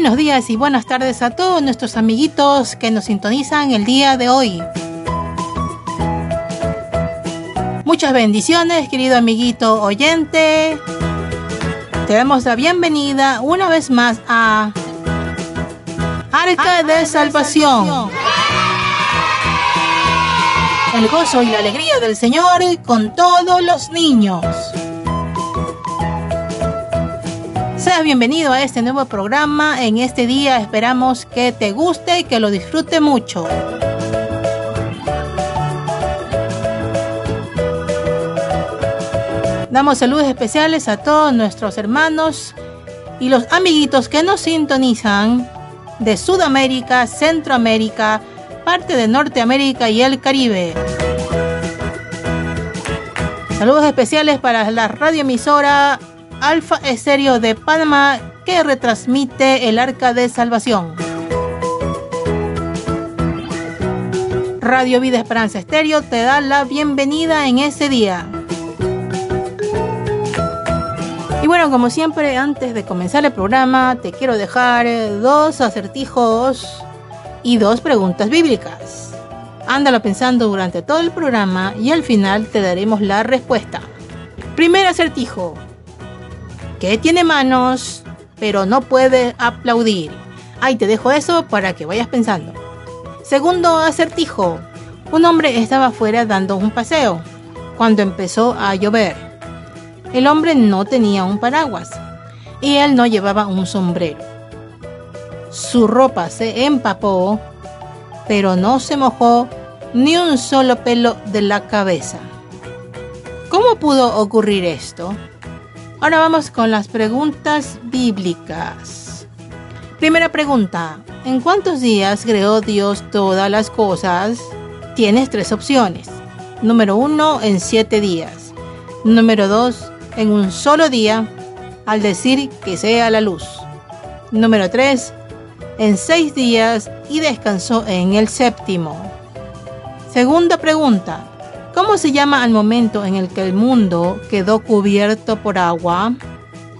Buenos días y buenas tardes a todos nuestros amiguitos que nos sintonizan el día de hoy. Muchas bendiciones, querido amiguito oyente. Te damos la bienvenida una vez más a Arca de Salvación. El gozo y la alegría del Señor con todos los niños. Seas bienvenido a este nuevo programa. En este día esperamos que te guste y que lo disfrute mucho. Damos saludos especiales a todos nuestros hermanos y los amiguitos que nos sintonizan de Sudamérica, Centroamérica, parte de Norteamérica y el Caribe. Saludos especiales para la radioemisora Alfa Estéreo de Panamá que retransmite el Arca de Salvación. Radio Vida Esperanza Estéreo te da la bienvenida en ese día. Y bueno, como siempre, antes de comenzar el programa, te quiero dejar dos acertijos y dos preguntas bíblicas. Ándalo pensando durante todo el programa y al final te daremos la respuesta. Primer acertijo que tiene manos, pero no puede aplaudir. Ahí te dejo eso para que vayas pensando. Segundo acertijo. Un hombre estaba afuera dando un paseo cuando empezó a llover. El hombre no tenía un paraguas y él no llevaba un sombrero. Su ropa se empapó, pero no se mojó ni un solo pelo de la cabeza. ¿Cómo pudo ocurrir esto? Ahora vamos con las preguntas bíblicas. Primera pregunta. ¿En cuántos días creó Dios todas las cosas? Tienes tres opciones. Número uno, en siete días. Número dos, en un solo día, al decir que sea la luz. Número tres, en seis días y descansó en el séptimo. Segunda pregunta. ¿Cómo se llama al momento en el que el mundo quedó cubierto por agua?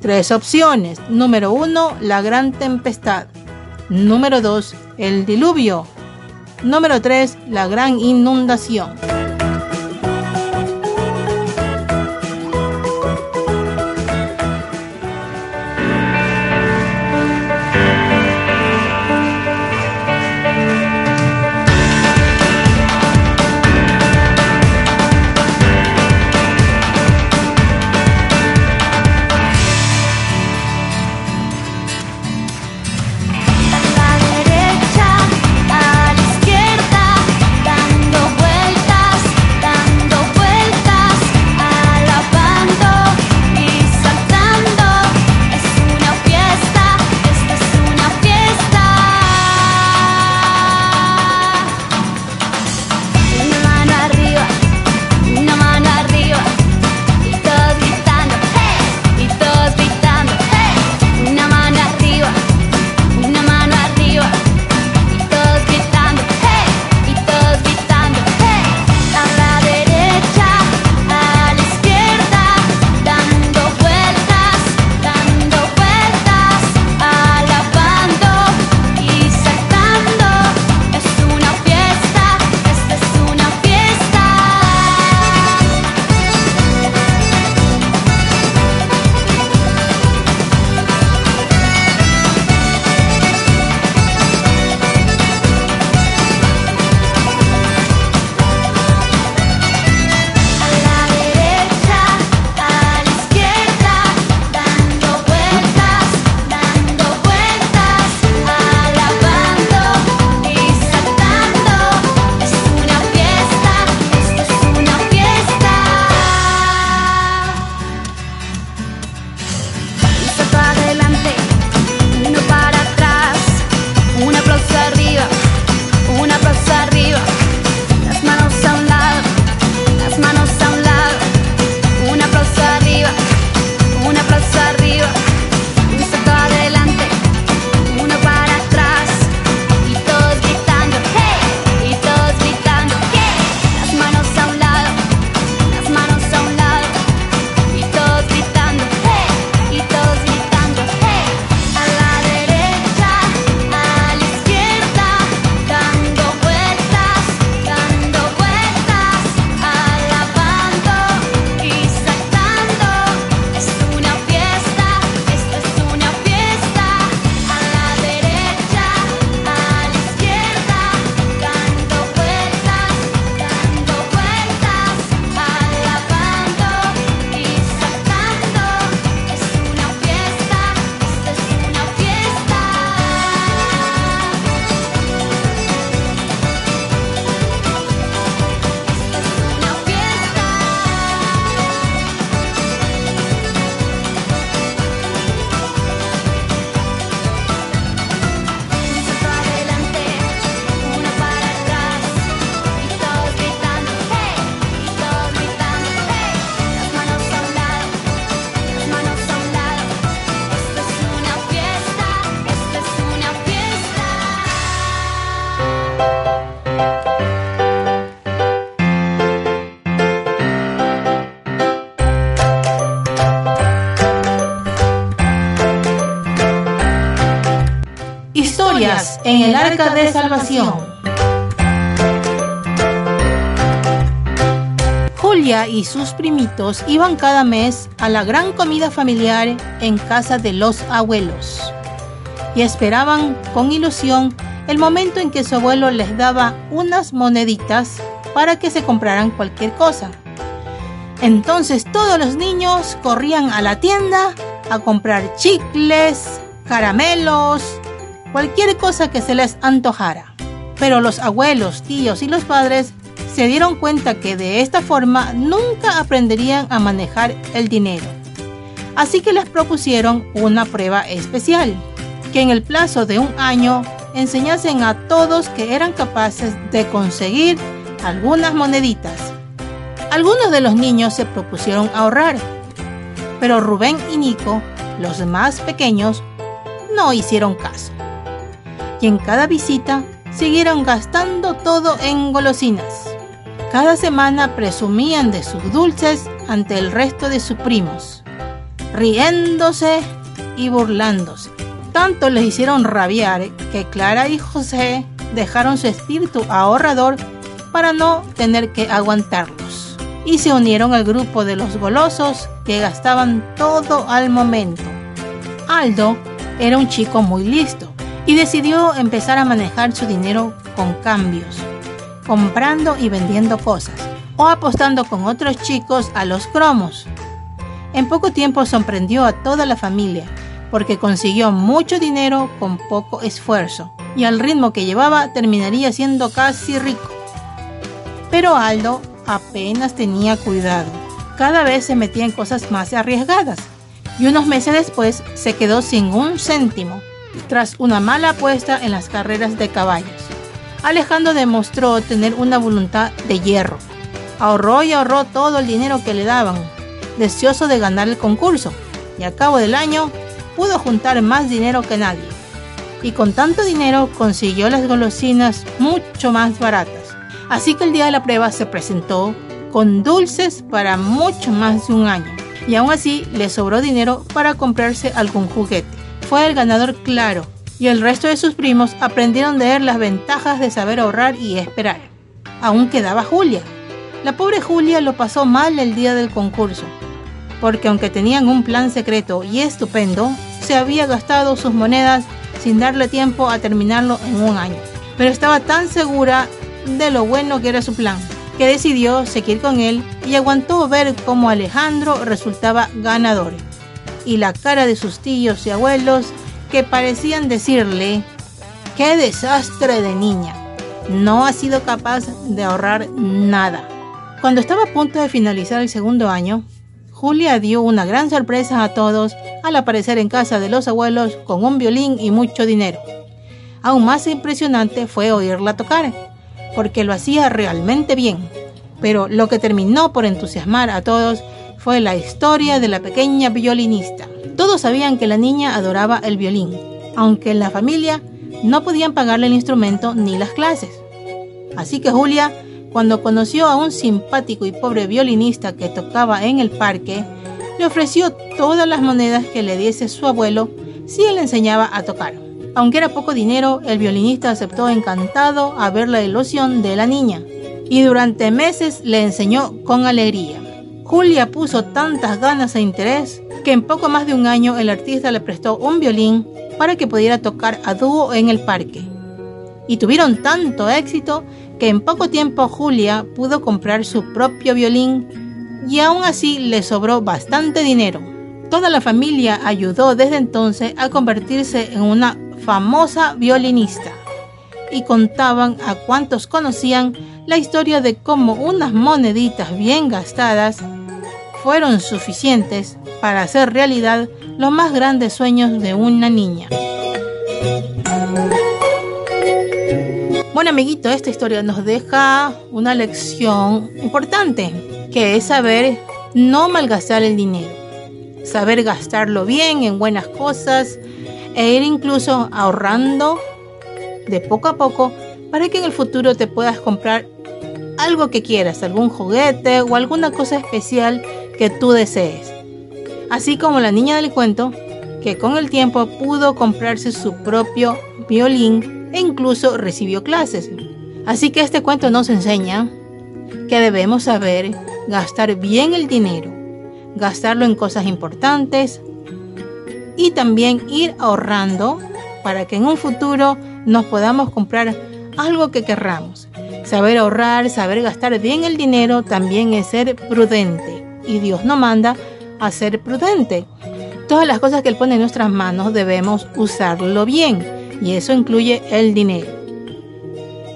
Tres opciones. Número uno, la gran tempestad. Número dos, el diluvio. Número tres, la gran inundación. Julia y sus primitos iban cada mes a la gran comida familiar en casa de los abuelos y esperaban con ilusión el momento en que su abuelo les daba unas moneditas para que se compraran cualquier cosa. Entonces todos los niños corrían a la tienda a comprar chicles, caramelos, cualquier cosa que se les antojara. Pero los abuelos, tíos y los padres se dieron cuenta que de esta forma nunca aprenderían a manejar el dinero. Así que les propusieron una prueba especial, que en el plazo de un año enseñasen a todos que eran capaces de conseguir algunas moneditas. Algunos de los niños se propusieron ahorrar, pero Rubén y Nico, los más pequeños, no hicieron caso. Y en cada visita siguieron gastando todo en golosinas. Cada semana presumían de sus dulces ante el resto de sus primos, riéndose y burlándose. Tanto les hicieron rabiar que Clara y José dejaron su espíritu ahorrador para no tener que aguantarlos y se unieron al grupo de los golosos que gastaban todo al momento. Aldo era un chico muy listo y decidió empezar a manejar su dinero con cambios, comprando y vendiendo cosas o apostando con otros chicos a los cromos. En poco tiempo sorprendió a toda la familia porque consiguió mucho dinero con poco esfuerzo y al ritmo que llevaba terminaría siendo casi rico. Pero Aldo apenas tenía cuidado. Cada vez se metía en cosas más arriesgadas y unos meses después se quedó sin un céntimo tras una mala apuesta en las carreras de caballos. Alejandro demostró tener una voluntad de hierro. Ahorró y ahorró todo el dinero que le daban, deseoso de ganar el concurso, y a cabo del año pudo juntar más dinero que nadie. Y con tanto dinero consiguió las golosinas mucho más baratas. Así que el día de la prueba se presentó con dulces para mucho más de un año. Y aún así le sobró dinero para comprarse algún juguete. Fue el ganador claro y el resto de sus primos aprendieron de él las ventajas de saber ahorrar y esperar. Aún quedaba Julia. La pobre Julia lo pasó mal el día del concurso, porque aunque tenían un plan secreto y estupendo, se había gastado sus monedas sin darle tiempo a terminarlo en un año. Pero estaba tan segura de lo bueno que era su plan, que decidió seguir con él y aguantó ver cómo Alejandro resultaba ganador y la cara de sus tíos y abuelos que parecían decirle, ¡qué desastre de niña! No ha sido capaz de ahorrar nada. Cuando estaba a punto de finalizar el segundo año, Julia dio una gran sorpresa a todos al aparecer en casa de los abuelos con un violín y mucho dinero. Aún más impresionante fue oírla tocar, porque lo hacía realmente bien. Pero lo que terminó por entusiasmar a todos fue la historia de la pequeña violinista. Todos sabían que la niña adoraba el violín, aunque en la familia no podían pagarle el instrumento ni las clases. Así que Julia, cuando conoció a un simpático y pobre violinista que tocaba en el parque, le ofreció todas las monedas que le diese su abuelo si él le enseñaba a tocar. Aunque era poco dinero, el violinista aceptó encantado a ver la ilusión de la niña y durante meses le enseñó con alegría. Julia puso tantas ganas e interés que en poco más de un año el artista le prestó un violín para que pudiera tocar a dúo en el parque. Y tuvieron tanto éxito que en poco tiempo Julia pudo comprar su propio violín y aún así le sobró bastante dinero. Toda la familia ayudó desde entonces a convertirse en una famosa violinista y contaban a cuantos conocían la historia de cómo unas moneditas bien gastadas fueron suficientes para hacer realidad los más grandes sueños de una niña. Bueno amiguito, esta historia nos deja una lección importante, que es saber no malgastar el dinero, saber gastarlo bien en buenas cosas e ir incluso ahorrando de poco a poco para que en el futuro te puedas comprar algo que quieras, algún juguete o alguna cosa especial que tú desees. Así como la niña del cuento, que con el tiempo pudo comprarse su propio violín e incluso recibió clases. Así que este cuento nos enseña que debemos saber gastar bien el dinero, gastarlo en cosas importantes y también ir ahorrando para que en un futuro nos podamos comprar algo que querramos. Saber ahorrar, saber gastar bien el dinero también es ser prudente y Dios nos manda a ser prudente. Todas las cosas que Él pone en nuestras manos debemos usarlo bien y eso incluye el dinero.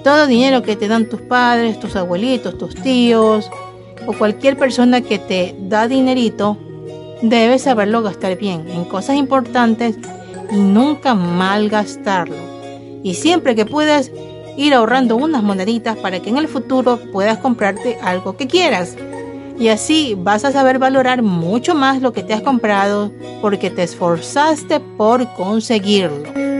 Todo dinero que te dan tus padres, tus abuelitos, tus tíos o cualquier persona que te da dinerito, debes saberlo gastar bien en cosas importantes y nunca malgastarlo. Y siempre que puedas, ir ahorrando unas moneditas para que en el futuro puedas comprarte algo que quieras. Y así vas a saber valorar mucho más lo que te has comprado porque te esforzaste por conseguirlo.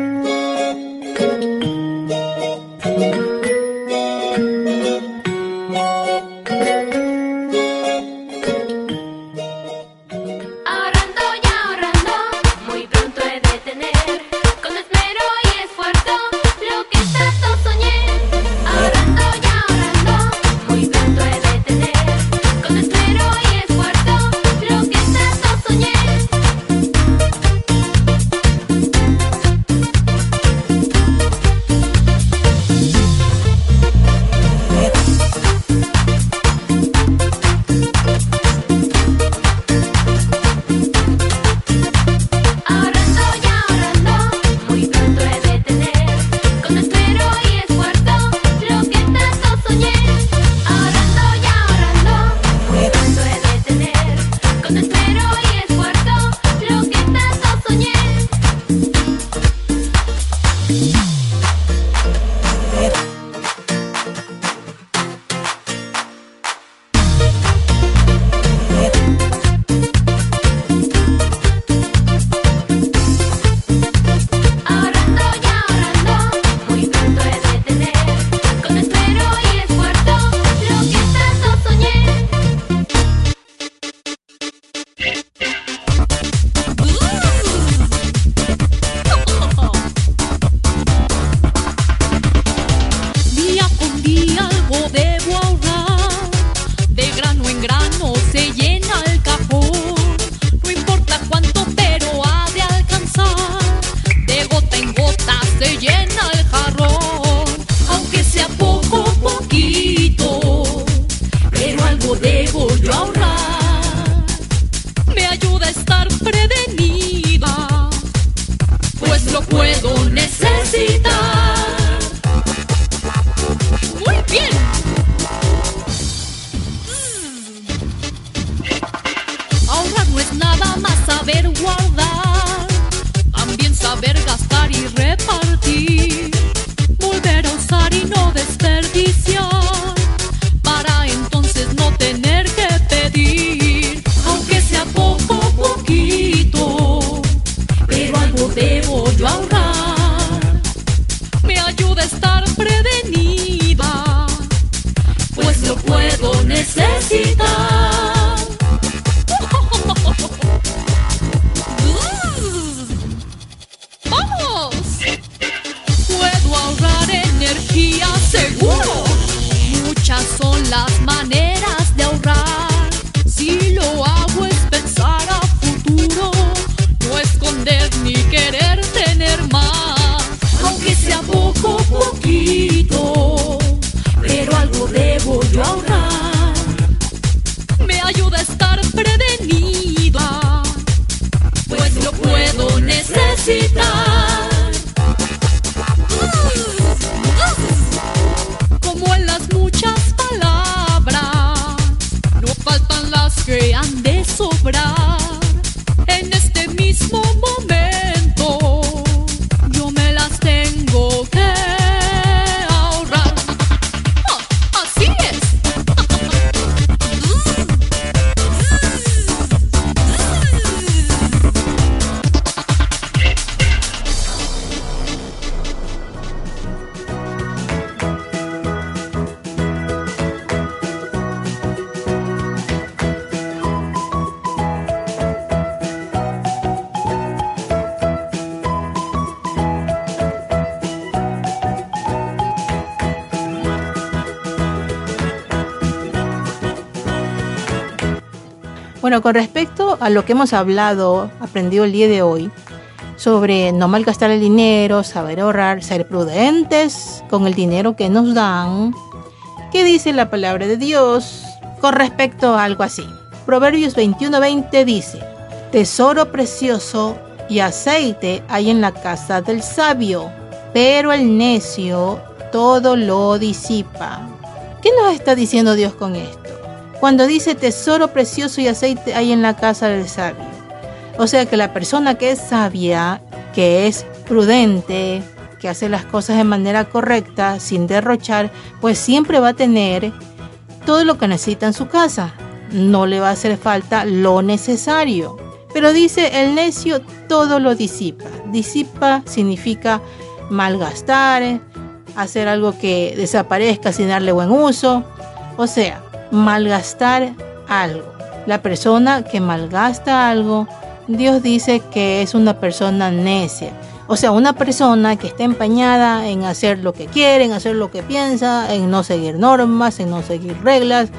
puedo Bueno, con respecto a lo que hemos hablado, aprendido el día de hoy, sobre no malgastar el dinero, saber ahorrar, ser prudentes con el dinero que nos dan, ¿qué dice la palabra de Dios con respecto a algo así? Proverbios 21:20 dice, Tesoro precioso y aceite hay en la casa del sabio, pero el necio todo lo disipa. ¿Qué nos está diciendo Dios con esto? Cuando dice tesoro precioso y aceite hay en la casa del sabio. O sea que la persona que es sabia, que es prudente, que hace las cosas de manera correcta, sin derrochar, pues siempre va a tener todo lo que necesita en su casa. No le va a hacer falta lo necesario. Pero dice el necio todo lo disipa. Disipa significa malgastar, hacer algo que desaparezca sin darle buen uso. O sea, malgastar algo. La persona que malgasta algo, Dios dice que es una persona necia. O sea, una persona que está empeñada en hacer lo que quiere, en hacer lo que piensa, en no seguir normas, en no seguir reglas,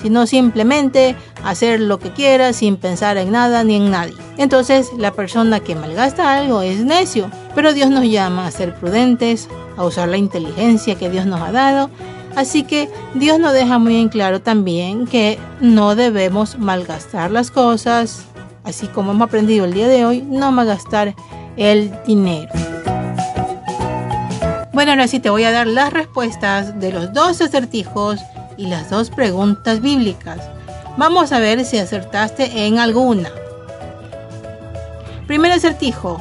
sino simplemente hacer lo que quiera sin pensar en nada ni en nadie. Entonces, la persona que malgasta algo es necio, pero Dios nos llama a ser prudentes, a usar la inteligencia que Dios nos ha dado Así que Dios nos deja muy en claro también que no debemos malgastar las cosas, así como hemos aprendido el día de hoy, no malgastar el dinero. Bueno, ahora sí te voy a dar las respuestas de los dos acertijos y las dos preguntas bíblicas. Vamos a ver si acertaste en alguna. Primer acertijo,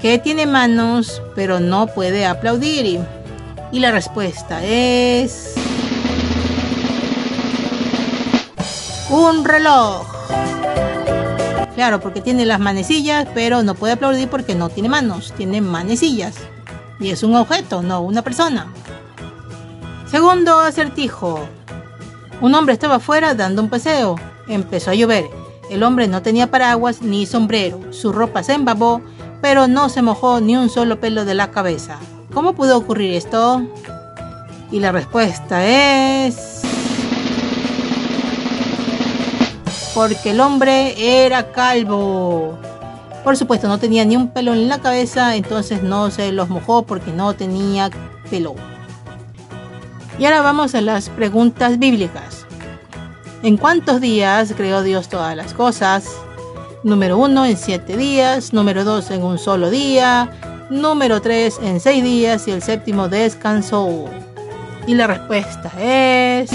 que tiene manos pero no puede aplaudir. Y la respuesta es... Un reloj. Claro, porque tiene las manecillas, pero no puede aplaudir porque no tiene manos, tiene manecillas. Y es un objeto, no una persona. Segundo acertijo. Un hombre estaba afuera dando un paseo. Empezó a llover. El hombre no tenía paraguas ni sombrero. Su ropa se embabó, pero no se mojó ni un solo pelo de la cabeza. ¿Cómo pudo ocurrir esto? Y la respuesta es... Porque el hombre era calvo. Por supuesto, no tenía ni un pelo en la cabeza, entonces no se los mojó porque no tenía pelo. Y ahora vamos a las preguntas bíblicas. ¿En cuántos días creó Dios todas las cosas? Número uno, en siete días. Número dos, en un solo día número 3 en 6 días y el séptimo descansó. Y la respuesta es...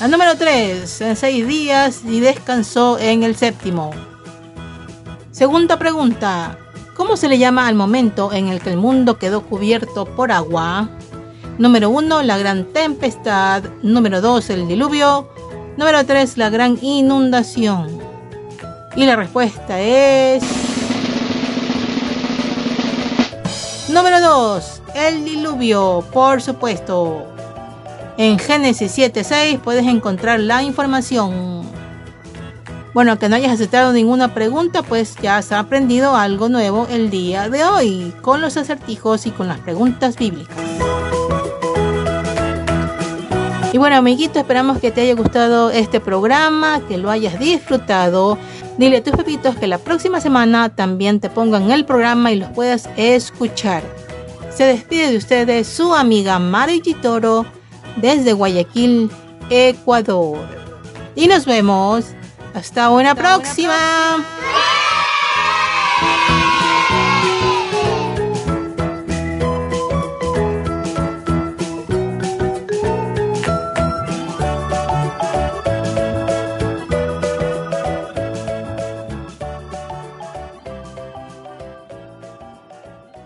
La número 3 en 6 días y descansó en el séptimo. Segunda pregunta. ¿Cómo se le llama al momento en el que el mundo quedó cubierto por agua? Número 1, la gran tempestad. Número 2, el diluvio. Número 3, la gran inundación. Y la respuesta es... Número 2. El diluvio, por supuesto. En Génesis 7.6 puedes encontrar la información. Bueno, que no hayas aceptado ninguna pregunta, pues ya has aprendido algo nuevo el día de hoy, con los acertijos y con las preguntas bíblicas. Y bueno, amiguito, esperamos que te haya gustado este programa, que lo hayas disfrutado. Dile a tus pepitos que la próxima semana también te pongan el programa y los puedas escuchar. Se despide de ustedes su amiga Mari Toro desde Guayaquil, Ecuador. Y nos vemos. Hasta una próxima.